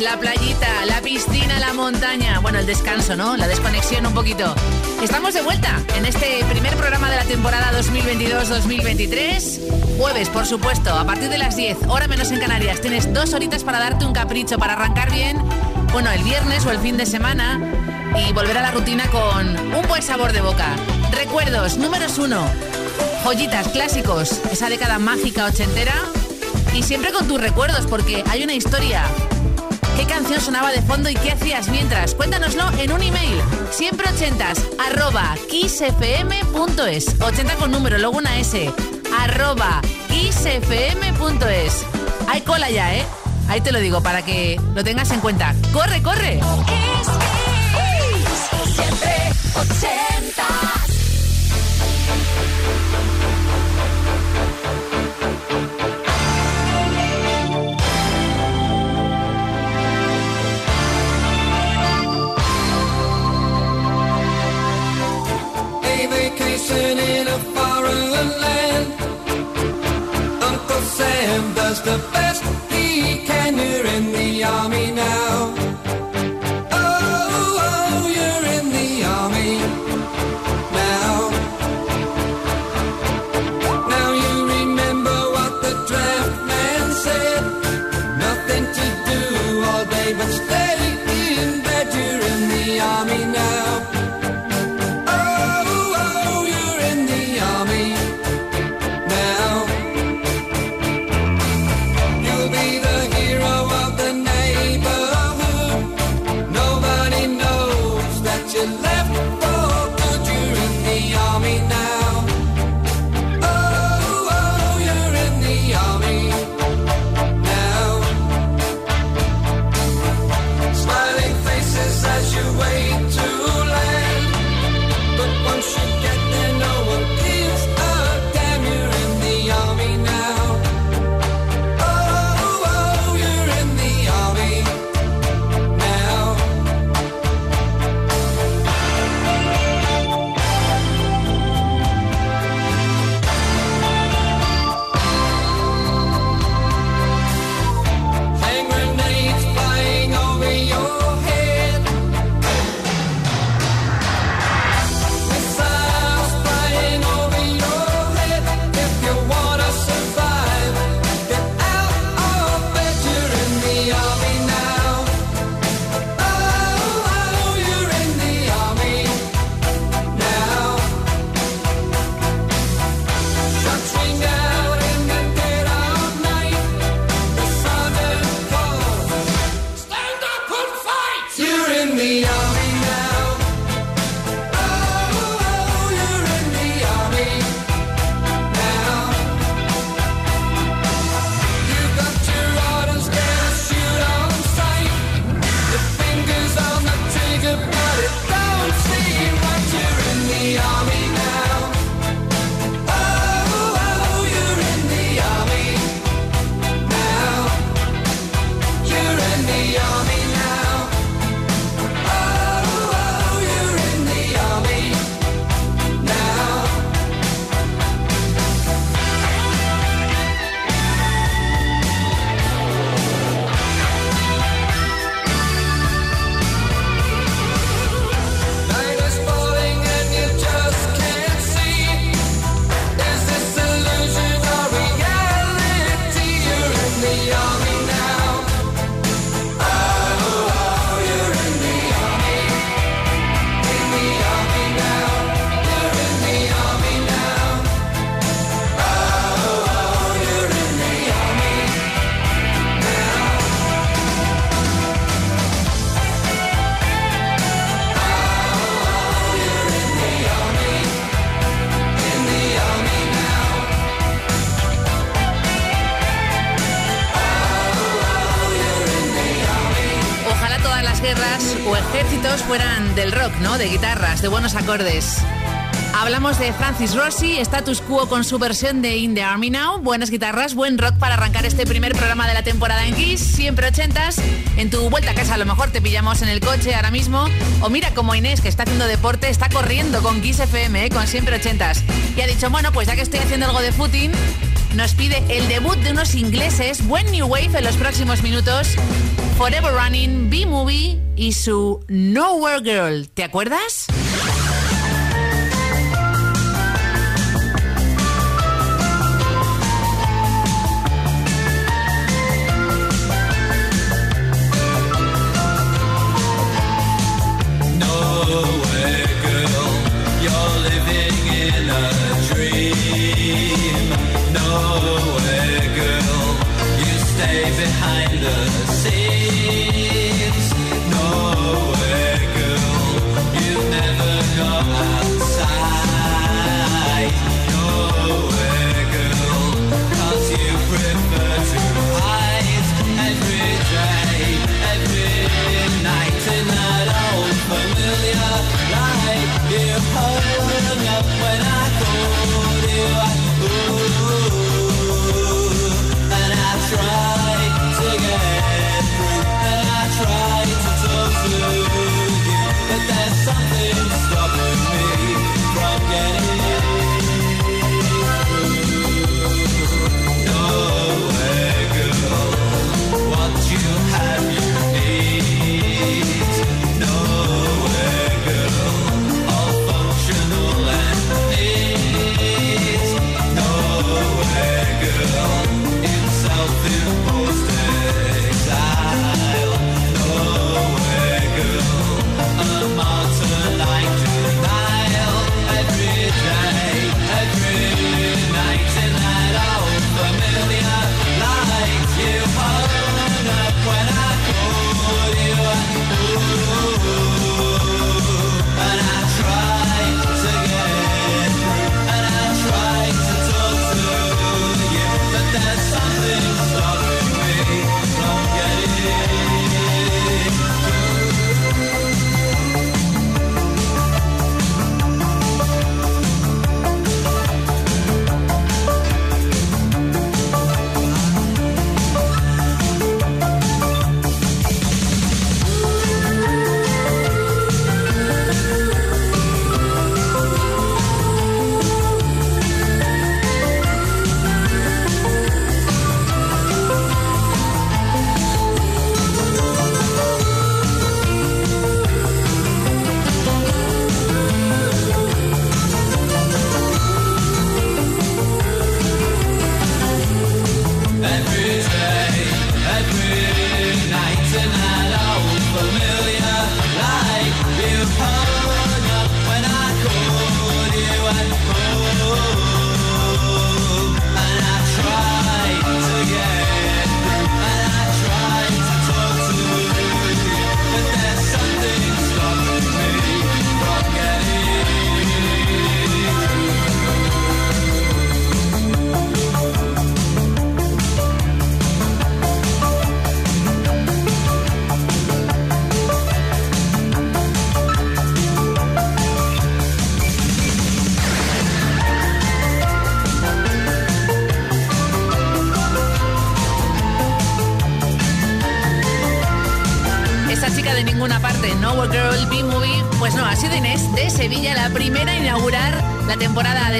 la playita, la piscina, la montaña? Bueno, el descanso, ¿no? La desconexión un poquito. Estamos de vuelta en este primer programa de la temporada 2022-2023. Jueves, por supuesto, a partir de las 10, hora menos en Canarias. Tienes dos horitas para darte un capricho, para arrancar bien, bueno, el viernes o el fin de semana y volver a la rutina con un buen sabor de boca. Recuerdos, números uno. Joyitas, clásicos, esa década mágica ochentera y siempre con tus recuerdos, porque hay una historia qué canción sonaba de fondo y qué hacías mientras. Cuéntanoslo en un email, siempre ochentas, arroba kissfm.es, 80 con número, luego una S, arroba kissfm.es. Hay cola ya, ¿eh? Ahí te lo digo para que lo tengas en cuenta. ¡Corre, corre! Siempre 80. Land. Uncle Sam does the best he can. You're in the army now. De buenos acordes. Hablamos de Francis Rossi, status quo con su versión de In the Army Now. Buenas guitarras, buen rock para arrancar este primer programa de la temporada en Kiss, siempre ochentas. En tu vuelta a casa a lo mejor te pillamos en el coche ahora mismo. O mira como Inés, que está haciendo deporte, está corriendo con Kiss FM, eh, con siempre ochentas. Y ha dicho, bueno, pues ya que estoy haciendo algo de footing, nos pide el debut de unos ingleses, When New Wave, en los próximos minutos. Forever Running, B-Movie y su Nowhere Girl. ¿Te acuerdas?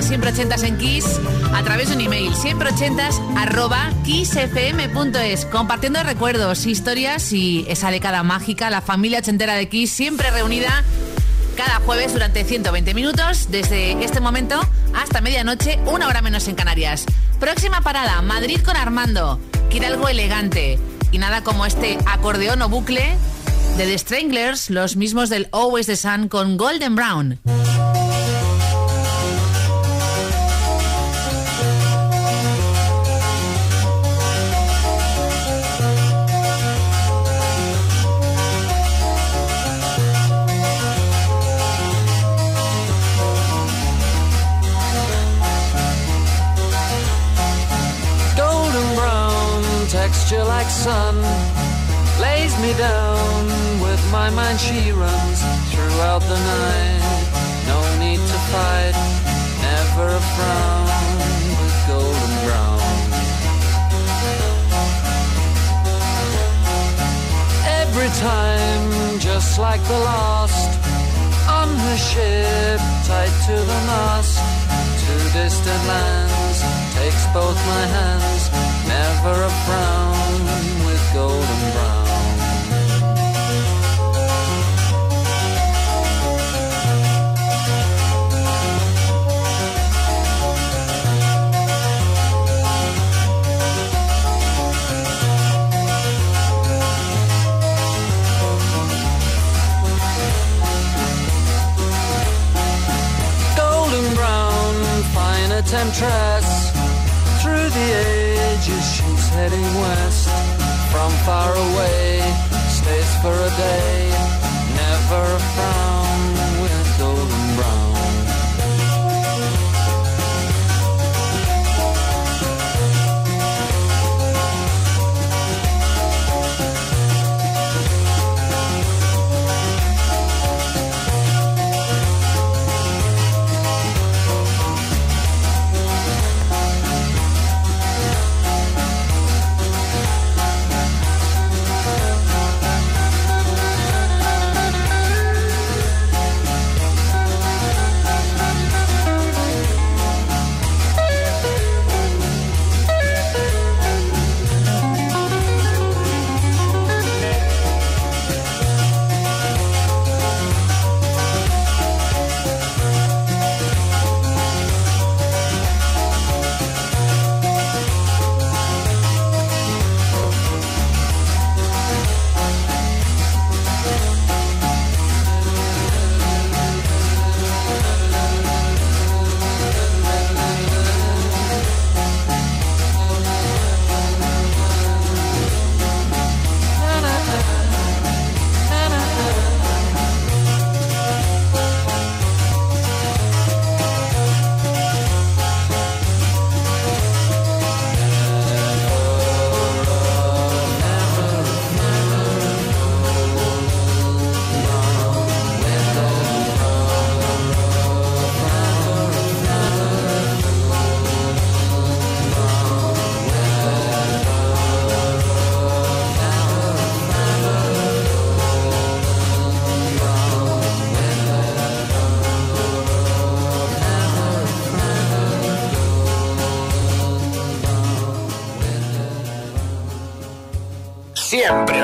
Siempre Ochentas en Kiss a través de un email siempre ochentas arroba kissfm.es compartiendo recuerdos, historias y esa década mágica, la familia ochentera de Kiss siempre reunida cada jueves durante 120 minutos desde este momento hasta medianoche, una hora menos en Canarias. Próxima parada, Madrid con Armando. Quiere algo elegante y nada como este acordeón o bucle de The Stranglers, los mismos del Always the Sun con Golden Brown.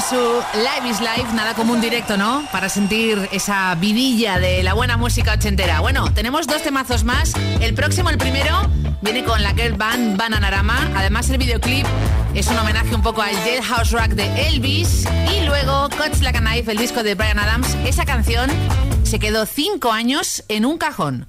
Su Live is Live. Nada como un directo, ¿no? Para sentir esa vidilla de la buena música ochentera. Bueno, tenemos dos temazos más. El próximo, el primero, viene con la girl band Bananarama. Además, el videoclip es un homenaje un poco al Jailhouse Rock de Elvis. Y luego, Cuts Like a Knife, el disco de Brian Adams. Esa canción se quedó cinco años en un cajón.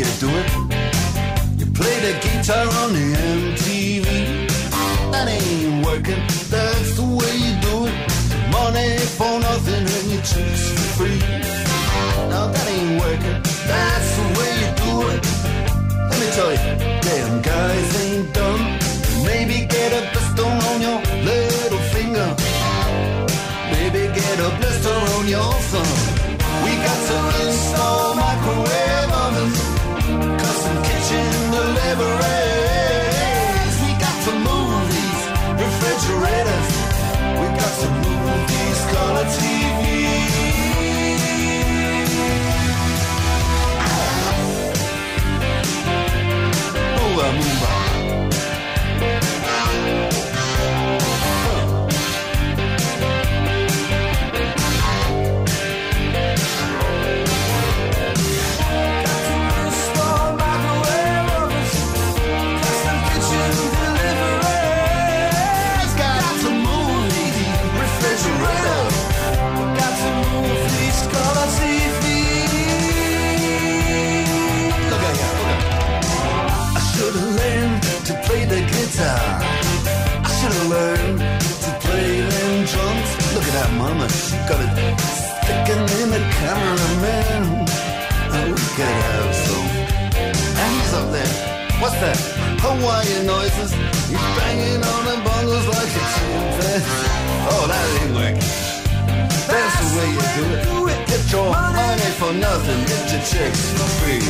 you do it. You play the guitar on the MTV. equality. Learned to play them drums. Look at that mama, she got it sticking in the cameraman. Oh, we could have some hands up there. What's that? Hawaiian noises. He's banging on the bongos like a chimpanzee. Oh, that ain't working. That's the way you do it. Get your money for nothing, get your checks for free.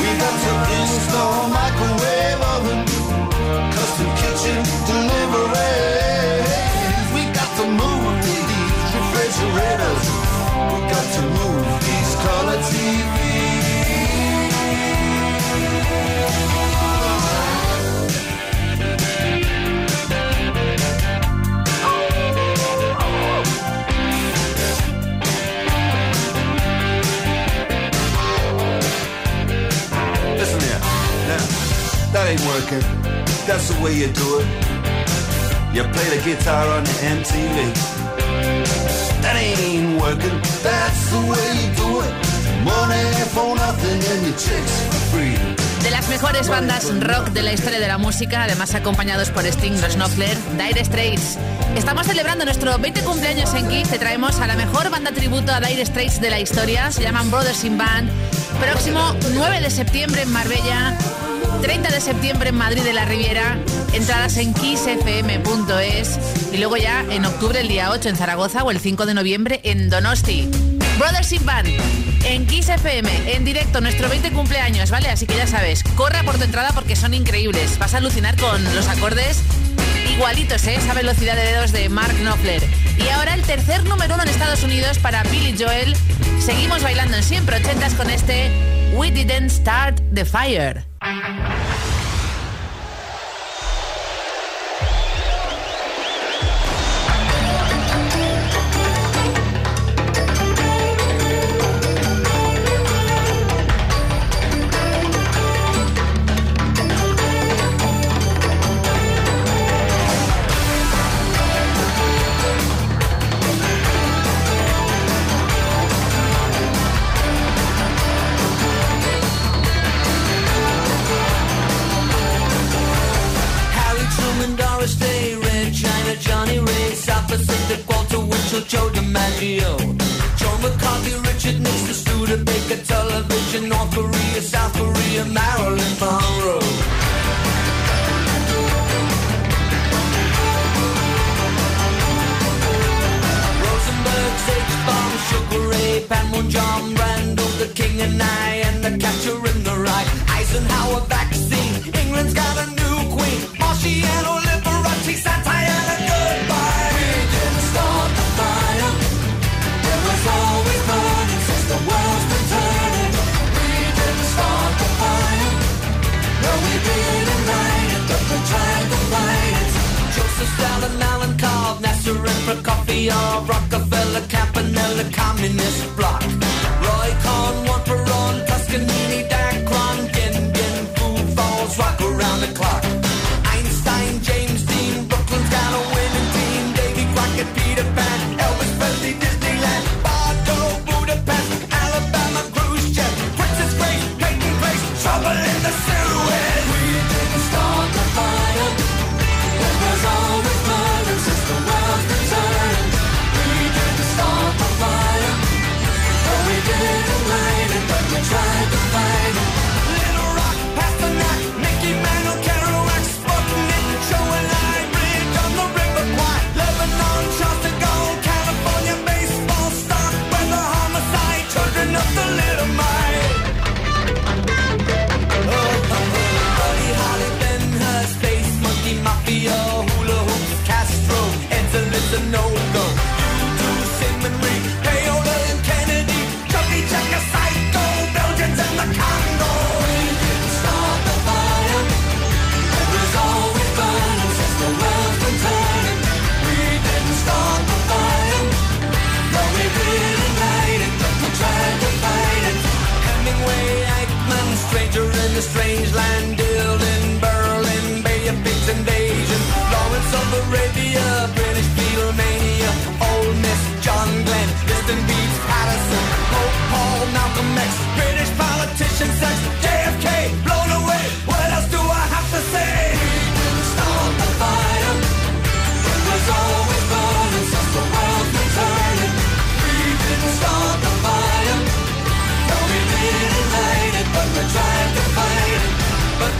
We got to install microwave oven, custom kitchen deliveries. We got to move these refrigerators. We got to move these color Listen here. Now, that ain't working. That's the way you do it. You play the guitar on MTV. That ain't working. That's the way you do it. Money for nothing and your chicks for free. De las mejores bandas rock de la historia de la música, además acompañados por Sting, los Knopfler, Dire Straits. Estamos celebrando nuestro 20 cumpleaños en Kiss. Te traemos a la mejor banda tributo a Dire Straits de la historia. Se llaman Brothers in Band. Próximo 9 de septiembre en Marbella. 30 de septiembre en Madrid de la Riviera. Entradas en kissfm.es. Y luego ya en octubre, el día 8 en Zaragoza o el 5 de noviembre en Donosti. Brothers in Band. En Kiss FM, en directo, nuestro 20 cumpleaños, ¿vale? Así que ya sabes, corra por tu entrada porque son increíbles. Vas a alucinar con los acordes igualitos, ¿eh? Esa velocidad de dedos de Mark Knopfler. Y ahora el tercer número uno en Estados Unidos para Billy Joel. Seguimos bailando en siempre ochentas con este We Didn't Start the Fire.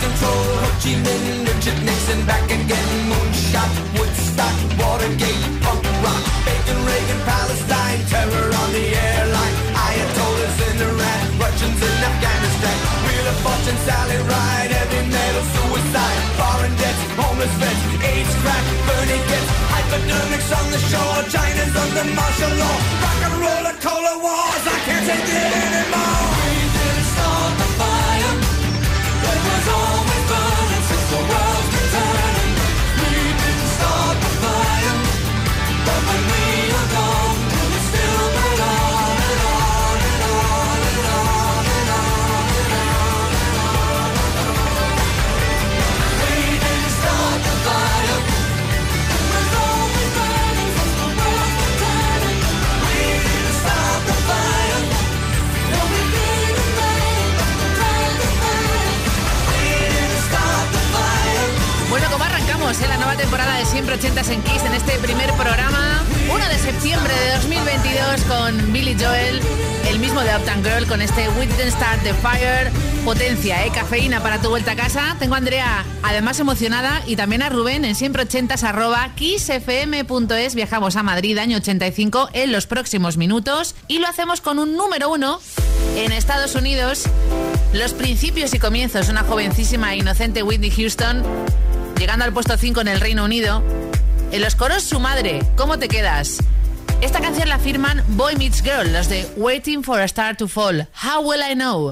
control. Ho Chi Minh, Richard Nixon, back again. Moonshot, Woodstock, Watergate, punk rock, Bacon, Reagan, Palestine, terror on the airline. Ayatollahs in Iran, Russians in Afghanistan. Wheel of Fortune, Sally Ride, heavy metal, suicide, foreign debts, homeless vets, AIDS crack, burning gets, hypodermics on the shore. China's under martial law. Rock and roll and cola wars. I can't take it anymore. We didn't start the fire. estamos en la nueva temporada de Siempre 80s en Kiss, en este primer programa, 1 de septiembre de 2022, con Billy Joel, el mismo de Uptown Girl, con este We Didn't Start the Fire. Potencia, ¿eh? cafeína para tu vuelta a casa. Tengo a Andrea, además emocionada, y también a Rubén en siempre 80 kissfm.es. Viajamos a Madrid, año 85, en los próximos minutos. Y lo hacemos con un número uno en Estados Unidos. Los principios y comienzos, una jovencísima e inocente Whitney Houston llegando al puesto 5 en el Reino Unido. En los coros, su madre, ¿cómo te quedas? Esta canción la firman Boy Meets Girl, los de Waiting for a Star to Fall. How will I know?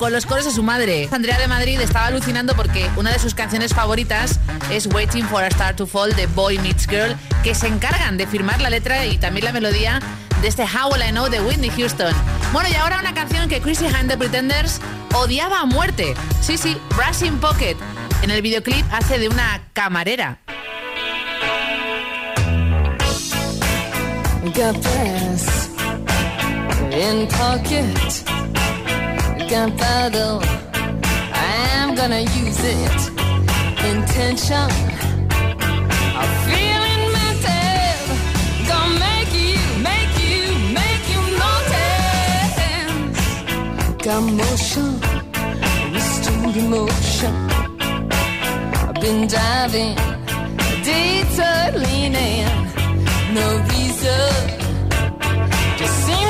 con los coros a su madre. Andrea de Madrid estaba alucinando porque una de sus canciones favoritas es Waiting for a Star to Fall de Boy Meets Girl, que se encargan de firmar la letra y también la melodía de este How Will I Know de Whitney Houston. Bueno, y ahora una canción que Chrissy Hine de Pretenders odiaba a muerte. Sí, sí, Brass in Pocket. En el videoclip hace de una camarera. gunpowder. I am gonna use it. Intention. a feeling mental. Gonna make you, make you, make you notice. Got motion, restored emotion. I've been diving, detour leaning. No reason. Just seem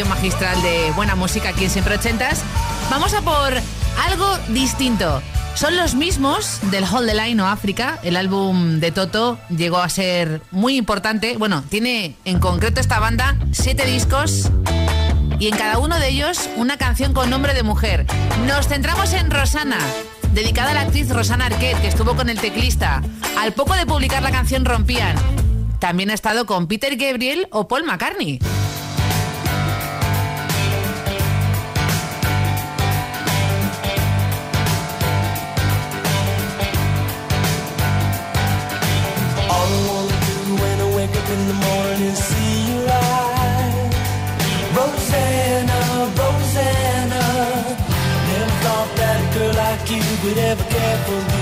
magistral de buena música aquí en Siempre Ochentas, vamos a por algo distinto. Son los mismos del Hold the Line o África. El álbum de Toto llegó a ser muy importante. Bueno, tiene en concreto esta banda siete discos y en cada uno de ellos una canción con nombre de mujer. Nos centramos en Rosana, dedicada a la actriz Rosana Arquette, que estuvo con el teclista. Al poco de publicar la canción rompían. También ha estado con Peter Gabriel o Paul McCartney. would ever care for me.